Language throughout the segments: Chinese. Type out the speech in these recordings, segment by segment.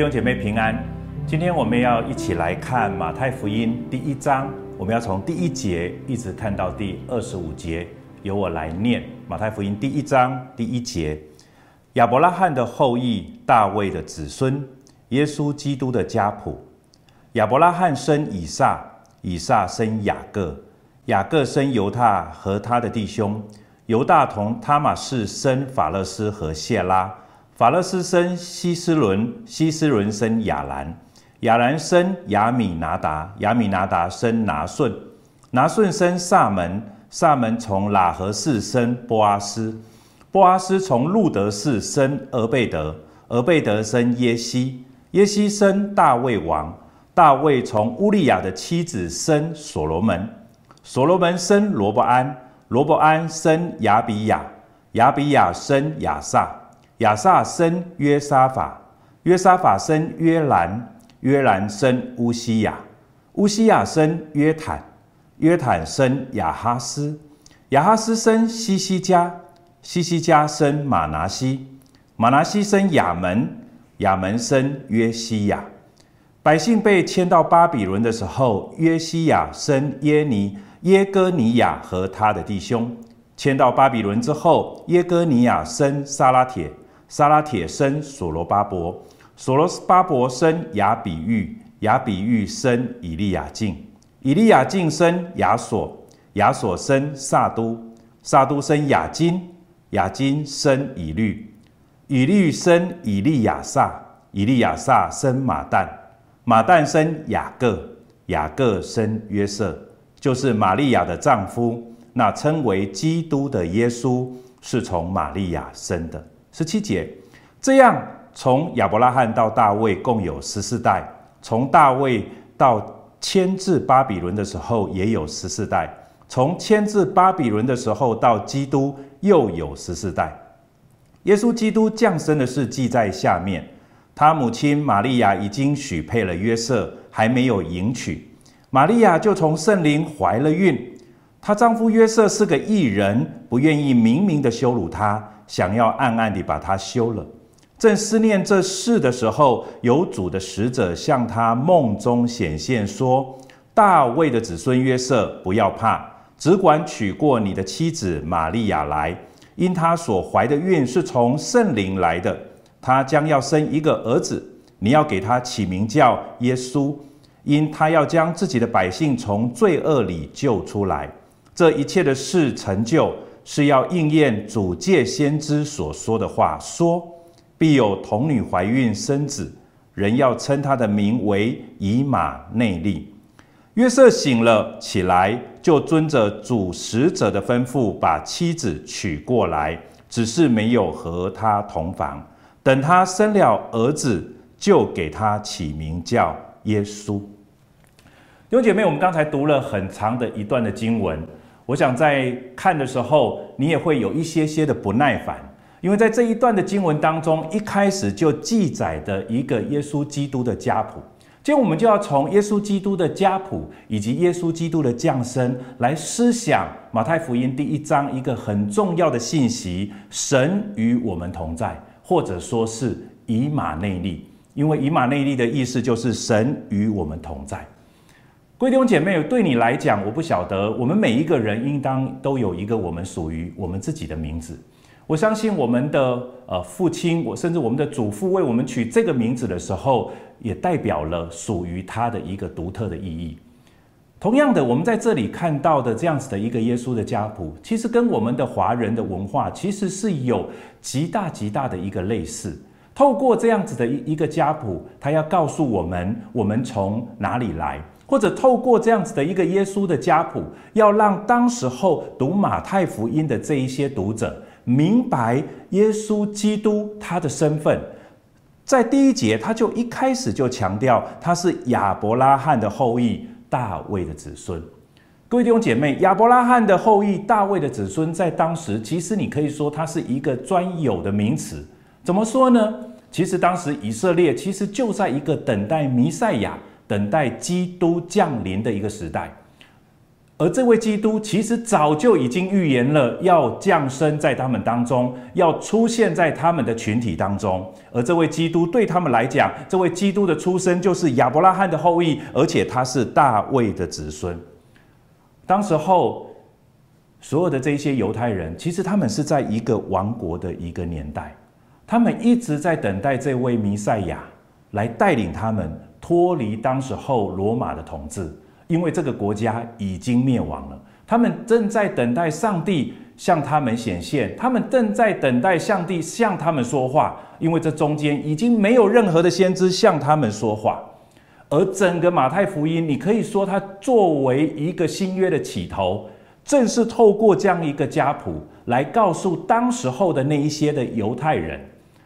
弟兄姐妹平安，今天我们要一起来看马太福音第一章，我们要从第一节一直看到第二十五节，由我来念马太福音第一章第一节：亚伯拉罕的后裔，大卫的子孙，耶稣基督的家谱。亚伯拉罕生以撒，以撒生雅各，雅各生犹大和他的弟兄，犹大同他玛士生法勒斯和谢拉。法勒斯生西斯伦，西斯伦生亚兰，亚兰生亚米拿达，亚米拿达生拿顺，拿顺生撒门，撒门从喇合氏生波阿斯，波阿斯从路得氏生俄贝德，俄贝德生耶西，耶西生大卫王，大卫从乌利亚的妻子生所罗门，所罗门生罗伯安，罗伯安生亚比亚，亚比亚生亚撒。亚撒生约沙法，约沙法生约兰，约兰生乌西雅，乌西雅生约坦，约坦生亚哈斯，亚哈斯生西西家，西西家生马拿西，马拿西生亚门，亚门生约西亚。百姓被迁到巴比伦的时候，约西亚生耶尼耶哥尼亚和他的弟兄。迁到巴比伦之后，耶哥尼亚生撒拉铁。撒拉铁生所罗巴伯，所罗巴伯生雅比喻，雅比喻生以利亚敬，以利亚敬生亚索，亚索生撒都，撒都生雅金，雅金生以律，以律生以利亚撒，以利亚撒生马旦，马旦生雅各，雅各生约瑟，就是玛利亚的丈夫，那称为基督的耶稣是从玛利亚生的。十七节，这样从亚伯拉罕到大卫共有十四代，从大卫到迁至巴比伦的时候也有十四代，从迁至巴比伦的时候到基督又有十四代。耶稣基督降生的事记在下面，他母亲玛利亚已经许配了约瑟，还没有迎娶，玛利亚就从圣灵怀了孕。她丈夫约瑟是个义人，不愿意明明的羞辱她。想要暗暗地把他休了，正思念这事的时候，有主的使者向他梦中显现，说：“大卫的子孙约瑟，不要怕，只管娶过你的妻子玛利亚来，因她所怀的孕是从圣灵来的。她将要生一个儿子，你要给他起名叫耶稣，因他要将自己的百姓从罪恶里救出来。这一切的事成就。”是要应验主借先知所说的话，说必有童女怀孕生子，人要称他的名为以马内利。约瑟醒了起来，就遵着主使者的吩咐，把妻子娶过来，只是没有和他同房。等他生了儿子，就给他起名叫耶稣。弟兄姐妹，我们刚才读了很长的一段的经文。我想在看的时候，你也会有一些些的不耐烦，因为在这一段的经文当中，一开始就记载的一个耶稣基督的家谱，今天我们就要从耶稣基督的家谱以及耶稣基督的降生来思想马太福音第一章一个很重要的信息：神与我们同在，或者说是以马内利，因为以马内利的意思就是神与我们同在。各位弟兄姐妹，对你来讲，我不晓得，我们每一个人应当都有一个我们属于我们自己的名字。我相信我们的呃父亲，我甚至我们的祖父为我们取这个名字的时候，也代表了属于他的一个独特的意义。同样的，我们在这里看到的这样子的一个耶稣的家谱，其实跟我们的华人的文化其实是有极大极大的一个类似。透过这样子的一一个家谱，他要告诉我们，我们从哪里来。或者透过这样子的一个耶稣的家谱，要让当时候读马太福音的这一些读者明白耶稣基督他的身份。在第一节，他就一开始就强调他是亚伯拉罕的后裔，大卫的子孙。各位弟兄姐妹，亚伯拉罕的后裔，大卫的子孙，在当时其实你可以说它是一个专有的名词。怎么说呢？其实当时以色列其实就在一个等待弥赛亚。等待基督降临的一个时代，而这位基督其实早就已经预言了，要降生在他们当中，要出现在他们的群体当中。而这位基督对他们来讲，这位基督的出生就是亚伯拉罕的后裔，而且他是大卫的子孙。当时候，所有的这些犹太人，其实他们是在一个王国的一个年代，他们一直在等待这位弥赛亚来带领他们脱离当时候罗马的统治。因为这个国家已经灭亡了，他们正在等待上帝向他们显现，他们正在等待上帝向他们说话。因为这中间已经没有任何的先知向他们说话，而整个马太福音，你可以说它作为一个新约的起头，正是透过这样一个家谱来告诉当时候的那一些的犹太人，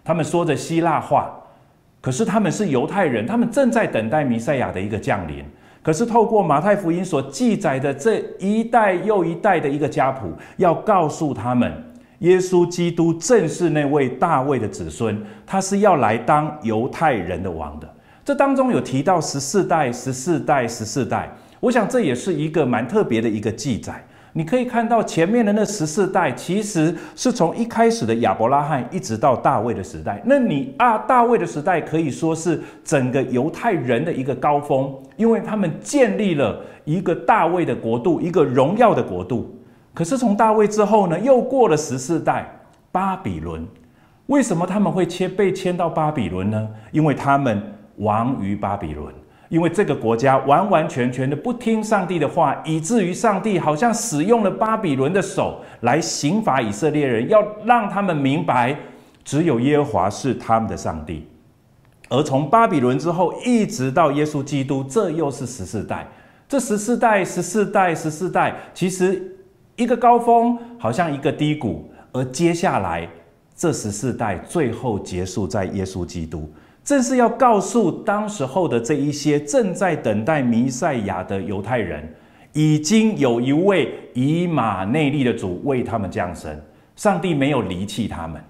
他们说着希腊话，可是他们是犹太人，他们正在等待弥赛亚的一个降临。可是，透过马太福音所记载的这一代又一代的一个家谱，要告诉他们，耶稣基督正是那位大卫的子孙，他是要来当犹太人的王的。这当中有提到十四代、十四代、十四代，我想这也是一个蛮特别的一个记载。你可以看到前面的那十四代，其实是从一开始的亚伯拉罕一直到大卫的时代。那你啊，大卫的时代可以说是整个犹太人的一个高峰，因为他们建立了一个大卫的国度，一个荣耀的国度。可是从大卫之后呢，又过了十四代，巴比伦。为什么他们会迁被迁到巴比伦呢？因为他们亡于巴比伦。因为这个国家完完全全的不听上帝的话，以至于上帝好像使用了巴比伦的手来刑罚以色列人，要让他们明白，只有耶和华是他们的上帝。而从巴比伦之后，一直到耶稣基督，这又是十四代。这十四代、十四代、十四代，其实一个高峰，好像一个低谷，而接下来这十四代最后结束在耶稣基督。正是要告诉当时候的这一些正在等待弥赛亚的犹太人，已经有一位以马内利的主为他们降生。上帝没有离弃他们，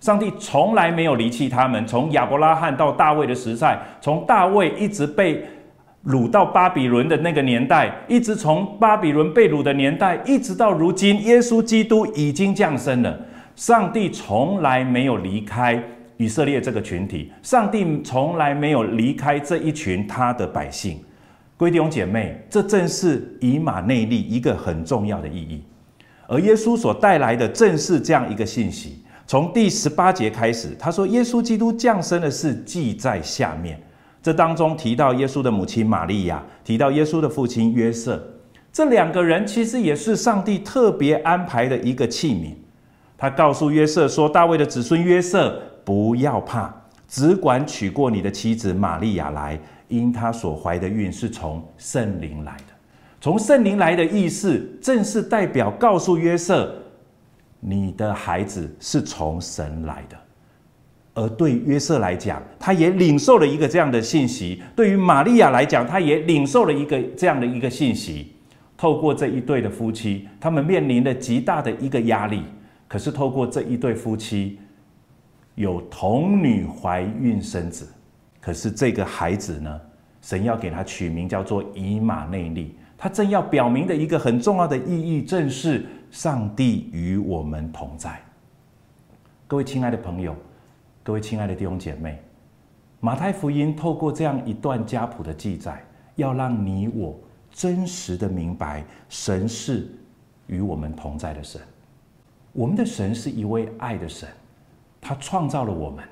上帝从来没有离弃他们。从亚伯拉罕到大卫的时代，从大卫一直被掳到巴比伦的那个年代，一直从巴比伦被掳的年代，一直到如今，耶稣基督已经降生了。上帝从来没有离开。以色列这个群体，上帝从来没有离开这一群他的百姓。各位弟兄姐妹，这正是以马内利一个很重要的意义。而耶稣所带来的正是这样一个信息。从第十八节开始，他说：“耶稣基督降生的事记在下面。”这当中提到耶稣的母亲玛利亚，提到耶稣的父亲约瑟，这两个人其实也是上帝特别安排的一个器皿。他告诉约瑟说：“大卫的子孙约瑟。”不要怕，只管娶过你的妻子玛利亚来，因她所怀的孕是从圣灵来的。从圣灵来的意思，正是代表告诉约瑟，你的孩子是从神来的。而对约瑟来讲，他也领受了一个这样的信息；对于玛利亚来讲，他也领受了一个这样的一个信息。透过这一对的夫妻，他们面临了极大的一个压力。可是透过这一对夫妻，有童女怀孕生子，可是这个孩子呢，神要给他取名叫做以马内利。他正要表明的一个很重要的意义，正是上帝与我们同在。各位亲爱的朋友，各位亲爱的弟兄姐妹，马太福音透过这样一段家谱的记载，要让你我真实的明白，神是与我们同在的神。我们的神是一位爱的神。他创造了我们，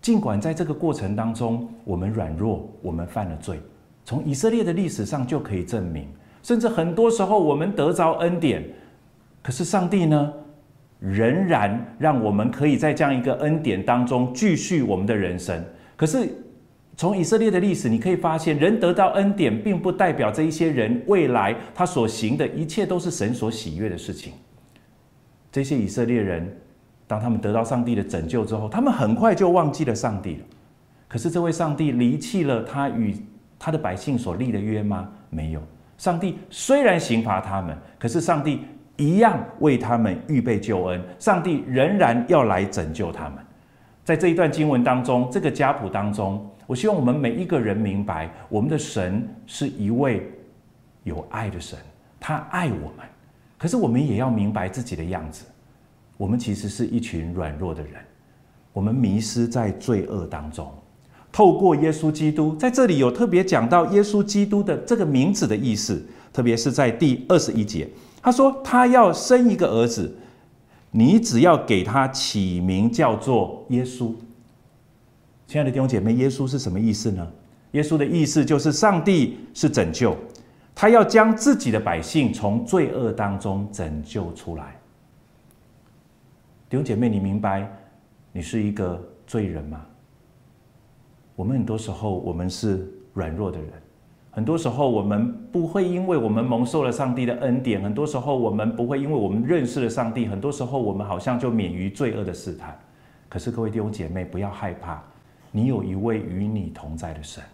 尽管在这个过程当中，我们软弱，我们犯了罪。从以色列的历史上就可以证明，甚至很多时候我们得着恩典，可是上帝呢，仍然让我们可以在这样一个恩典当中继续我们的人生。可是从以色列的历史，你可以发现，人得到恩典，并不代表这一些人未来他所行的一切都是神所喜悦的事情。这些以色列人。当他们得到上帝的拯救之后，他们很快就忘记了上帝了。可是这位上帝离弃了他与他的百姓所立的约吗？没有。上帝虽然刑罚他们，可是上帝一样为他们预备救恩。上帝仍然要来拯救他们。在这一段经文当中，这个家谱当中，我希望我们每一个人明白，我们的神是一位有爱的神。他爱我们。可是我们也要明白自己的样子，我们其实是一群软弱的人，我们迷失在罪恶当中。透过耶稣基督，在这里有特别讲到耶稣基督的这个名字的意思，特别是在第二十一节，他说他要生一个儿子，你只要给他起名叫做耶稣。亲爱的弟兄姐妹，耶稣是什么意思呢？耶稣的意思就是上帝是拯救。他要将自己的百姓从罪恶当中拯救出来。弟兄姐妹，你明白你是一个罪人吗？我们很多时候我们是软弱的人，很多时候我们不会因为我们蒙受了上帝的恩典，很多时候我们不会因为我们认识了上帝，很多时候我们好像就免于罪恶的试探。可是各位弟兄姐妹，不要害怕，你有一位与你同在的神。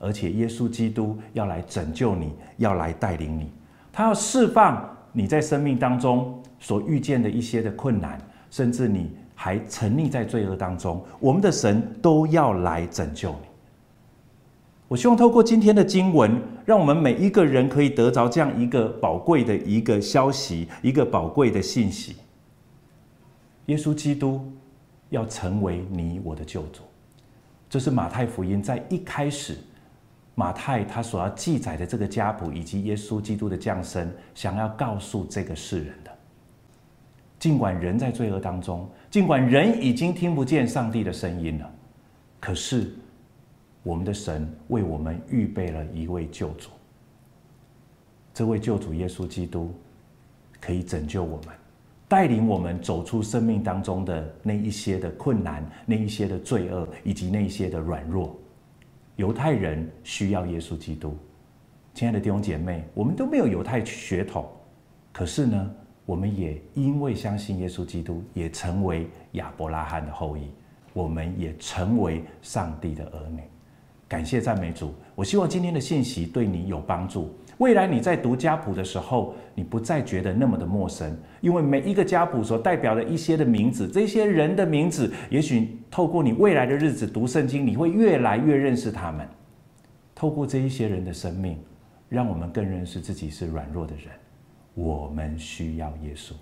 而且耶稣基督要来拯救你，要来带领你，他要释放你在生命当中所遇见的一些的困难，甚至你还沉溺在罪恶当中，我们的神都要来拯救你。我希望透过今天的经文，让我们每一个人可以得着这样一个宝贵的一个消息，一个宝贵的信息：耶稣基督要成为你我的救主。这是马太福音在一开始。马太他所要记载的这个家谱，以及耶稣基督的降生，想要告诉这个世人。尽管人在罪恶当中，尽管人已经听不见上帝的声音了，可是我们的神为我们预备了一位救主。这位救主耶稣基督可以拯救我们，带领我们走出生命当中的那一些的困难、那一些的罪恶，以及那一些的软弱。犹太人需要耶稣基督，亲爱的弟兄姐妹，我们都没有犹太血统，可是呢，我们也因为相信耶稣基督，也成为亚伯拉罕的后裔，我们也成为上帝的儿女。感谢赞美主！我希望今天的信息对你有帮助。未来你在读家谱的时候，你不再觉得那么的陌生，因为每一个家谱所代表的一些的名字，这些人的名字，也许透过你未来的日子读圣经，你会越来越认识他们。透过这一些人的生命，让我们更认识自己是软弱的人。我们需要耶稣。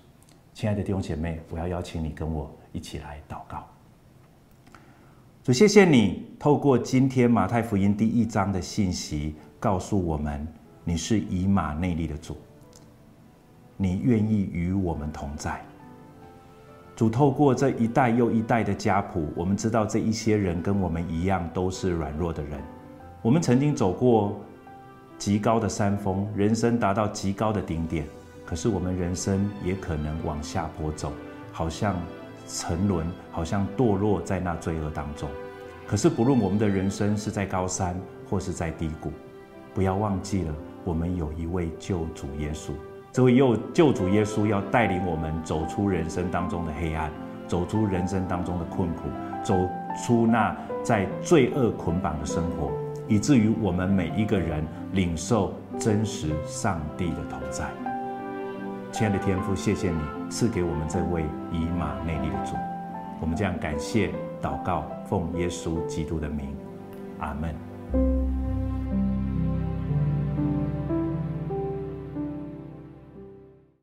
亲爱的弟兄姐妹，我要邀请你跟我一起来祷告。主，谢谢你透过今天马太福音第一章的信息，告诉我们。你是以马内利的主，你愿意与我们同在。主透过这一代又一代的家谱，我们知道这一些人跟我们一样都是软弱的人。我们曾经走过极高的山峰，人生达到极高的顶点，可是我们人生也可能往下坡走，好像沉沦，好像堕落在那罪恶当中。可是不论我们的人生是在高山或是在低谷，不要忘记了。我们有一位救主耶稣，这位又救主耶稣要带领我们走出人生当中的黑暗，走出人生当中的困苦，走出那在罪恶捆绑的生活，以至于我们每一个人领受真实上帝的同在。亲爱的天父，谢谢你赐给我们这位以马内利的主，我们这样感谢祷告，奉耶稣基督的名，阿门。